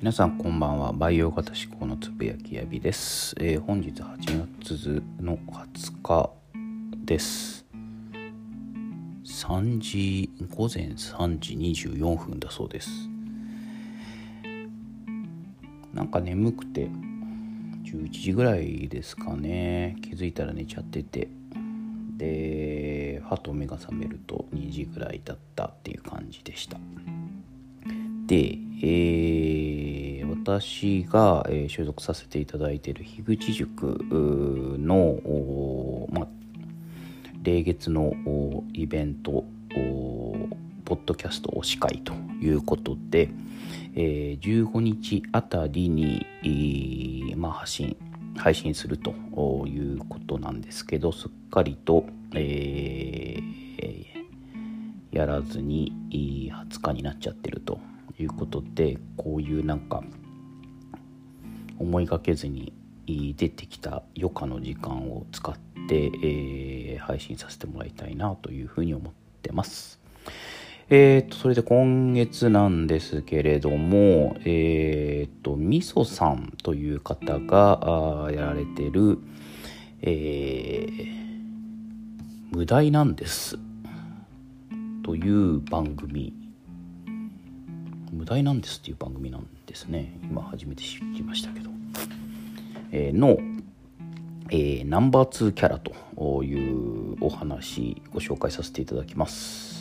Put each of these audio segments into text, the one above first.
皆さんこんばんは。培養型思考のつぶやきやびです、えー、本日8月の20日です。3時午前3時24分だそうです。なんか眠くて11時ぐらいですかね。気づいたら寝ちゃってて。ではと目が覚めると2時ぐらいだったっていう感じでした。で、えー、私が、えー、所属させていただいている樋口塾の、ま、霊月のイベントポッドキャスト推し会ということで、えー、15日あたりに、えー、ま、発信配信するということなんですけどすっかりと、えー、やらずに20日になっちゃってるということでこういうなんか思いがけずに出てきた余暇の時間を使って、えー、配信させてもらいたいなというふうに思ってます。えー、と、それで今月なんですけれども、えー、と、みそさんという方がやられてる、えー、無題なんですという番組無題なんですっていう番組なんですね。今初めて知りましたけど、えー、の、えー、ナンバー2キャラというお話ご紹介させていただきます。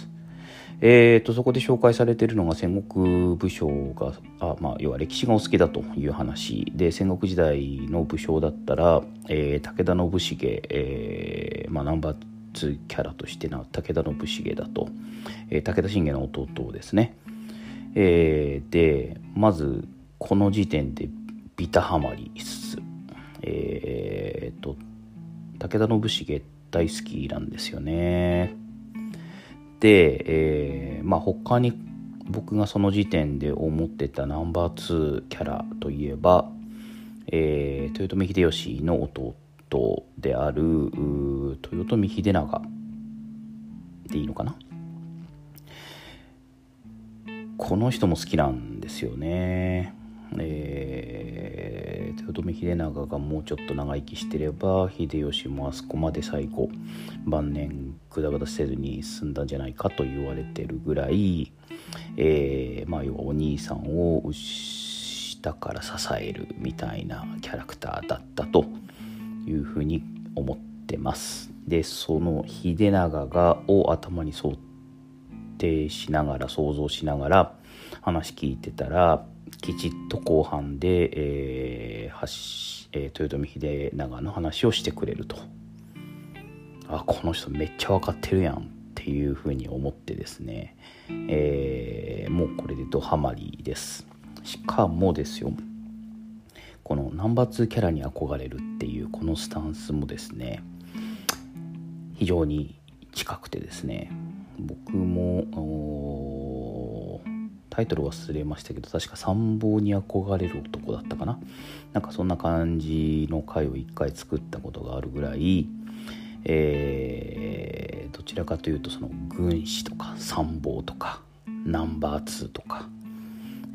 えーと、そこで紹介されているのが戦国武将があ、まあ、要は歴史がお好きだという話で戦国時代の武将だったら、えー、武田信繁、えーまあ、ナンバー2キャラとしてな武田信繁だと、えー、武田信玄の弟ですね、えー、でまずこの時点でビタハマりっすえー、と武田信繁大好きなんですよね。で、えー、まあ他に僕がその時点で思ってたナンバー2キャラといえば、えー、豊臣秀吉の弟である豊臣秀長でいいのかな？この人も好きなんですよね。えー、豊臣秀長がもうちょっと長生きしてれば秀吉もあそこまで最後晩年ぐだぐだせずに済んだんじゃないかと言われてるぐらい、えー、まあ要はお兄さんを下から支えるみたいなキャラクターだったというふうに思ってます。でその秀長がを頭に想定しながら想像しながら話聞いてたらきちっと後半で、えーえー、豊臣秀長の話をしてくれると。あこの人めっちゃ分かってるやんっていうふうに思ってですね、えー、もうこれでドハマりです。しかもですよこのナンバー2キャラに憧れるっていうこのスタンスもですね非常に近くてですね僕もタイトル忘れましたけど確か参謀に憧れる男だったかな。なんかそんな感じの回を一回作ったことがあるぐらい、えー、どちらかというとその軍師とか参謀とかナンバー2とか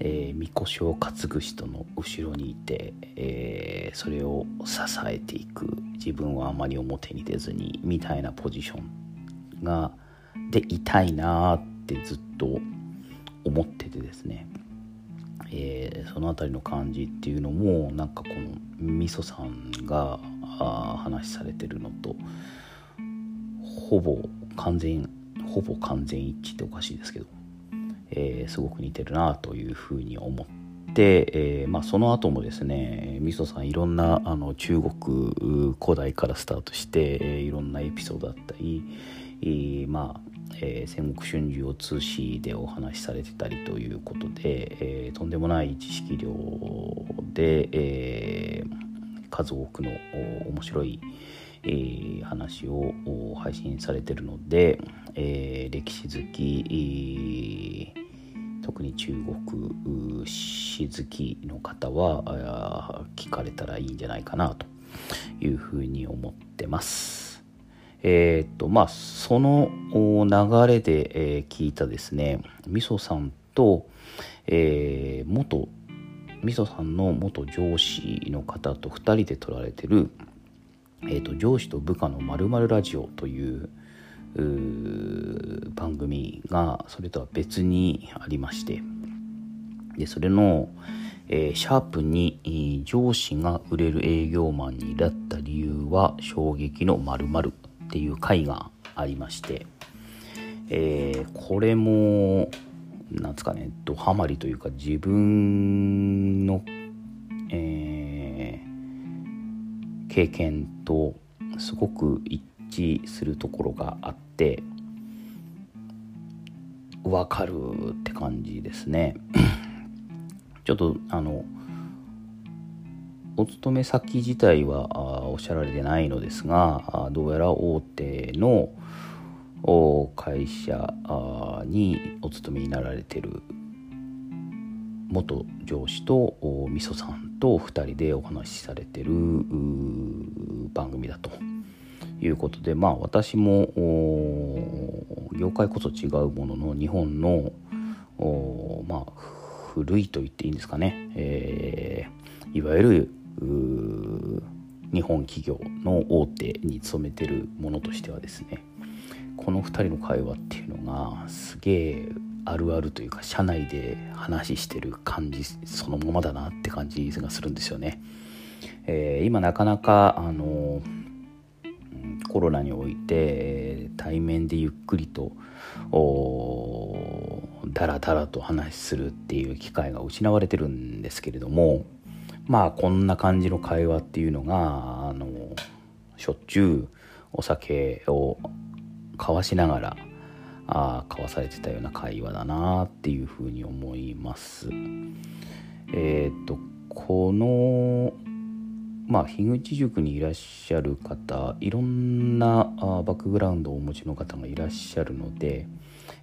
えー、みこしを担ぐ人の後ろにいて、えー、それを支えていく。自分はあまり表に出ずにみたいなポジションがでいたいなってずっと思っててですね、えー、その辺りの感じっていうのもなんかこのみそさんが話されてるのとほぼ完全ほぼ完全一致っておかしいですけど、えー、すごく似てるなというふうに思って。えーまあ、その後もですねみそさんいろんなあの中国古代からスタートして、え、いろんなエピソードだったり、えー、まあえー、戦国春秋を通しでお話しされてたりということで、えー、とんでもない知識量で、えー、数多くの面白い、えー、話を配信されてるので、えー、歴史好き、特に中国史好きの方は聞かれたらいいんじゃないかなというふうに思ってます。えっ、とまあその流れで、聞いたですねみそさんと、えー、元みそさんの元上司の方と2人で撮られてる、えーと、上司と部下のまるラジオという番組がそれとは別にありましてでそれの、えー、シャープに上司が売れる営業マンになった理由は衝撃のまるっていう回がありまして、えー、これもなんですかねドハマりというか自分の、えー、経験とすごく一致するところがあって分かるって感じですね。ちょっとあのお勤め先自体はおっしゃられてないのですがどうやら大手の会社にお勤めになられてる元上司とみそさんと2人でお話しされてる番組だと。いうことでまあ私も業界こそ違うものの日本のまあ古いと言っていいんですかね、えー、いわゆる日本企業の大手に勤めてるものとしてはですねこの2人の会話っていうのがすげえあるあるというか社内で話してる感じそのままだなって感じがするんですよね。えー、今なかなかあのコロナにおいて対面でゆっくりとダラダラと話するっていう機会が失われてるんですけれどもまあこんな感じの会話っていうのがあのしょっちゅうお酒を交わしながらあ交わされてたような会話だなっていうふうに思います。えっ、とこのまあ樋口塾にいらっしゃる方いろんなあバックグラウンドをお持ちの方がいらっしゃるので、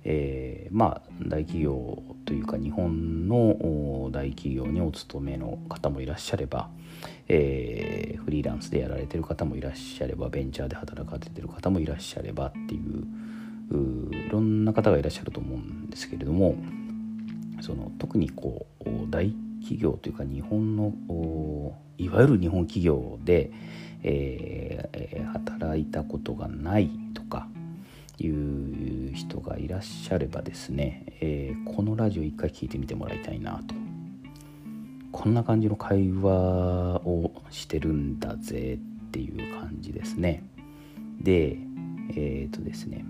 えー、まあ大企業というか日本の大企業にお勤めの方もいらっしゃれば、えー、フリーランスでやられてる方もいらっしゃればベンチャーで働かれてる方もいらっしゃればっていういろんな方がいらっしゃると思うんですけれどもその特にこう大企業というか日本のいわゆる日本企業で、えー、働いたことがないとかいう人がいらっしゃればですね、えー、このラジオ一回聞いてみてもらいたいなと。こんな感じの会話をしてるんだぜっていう感じですね。でえっ、ー、とですね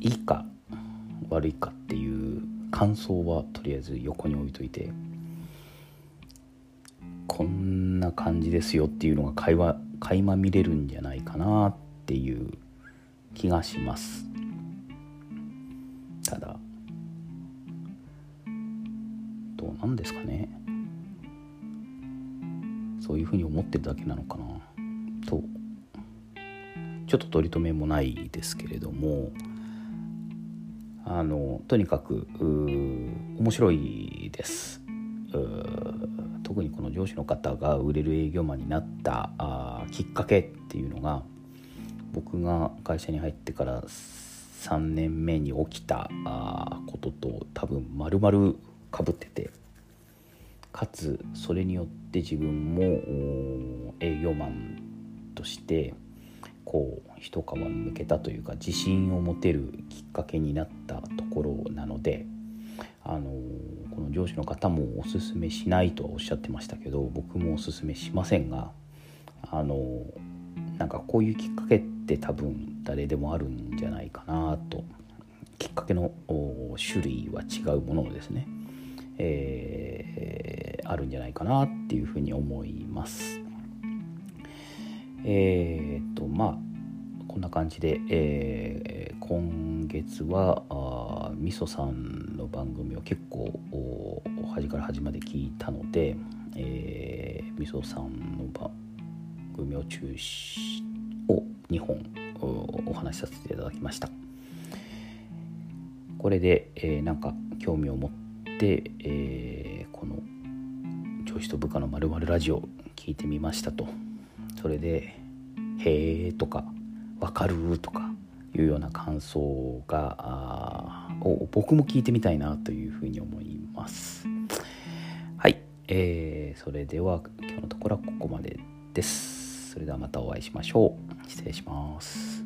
いいか悪いかっていう感想はとりあえず横に置いといてこんな感じですよっていうのが会話垣間見れるんじゃないかなっていう気がします。ただどうなんですかね。そういうふうに思ってるだけなのかな。とちょっと取り留めもないですけれども。あのとにかく面白いです。特にこの上司の方が売れる営業マンになったあきっかけっていうのが僕が会社に入ってから3年目に起きたことと多分丸々かぶっててかつそれによって自分も営業マンとしてこう一皮むけたというか自信を持てるきっかけになったところなのであのこの上司の方もおすすめしないとはおっしゃってましたけど僕もおすすめしませんがあのなんかこういうきっかけって多分誰でもあるんじゃないかなときっかけの種類は違うものですね、えー、あるんじゃないかなっていうふうに思います。えー、っとまあこんな感じで、えー、今月はあみそさんの番組を結構端から端まで聞いたので、えー、みそさんの番組組を中止を2本お話しさせていただきました。これで、えー、なんか興味を持って、えー、この上司と部下のまるラジオ聞いてみましたと。それで「へえ」とか「わかる」とかいうような感想がを僕も聞いてみたいなというふうに思います。はい、えー、それでは今日のところはここまでです。それではまたお会いしましょう。失礼します。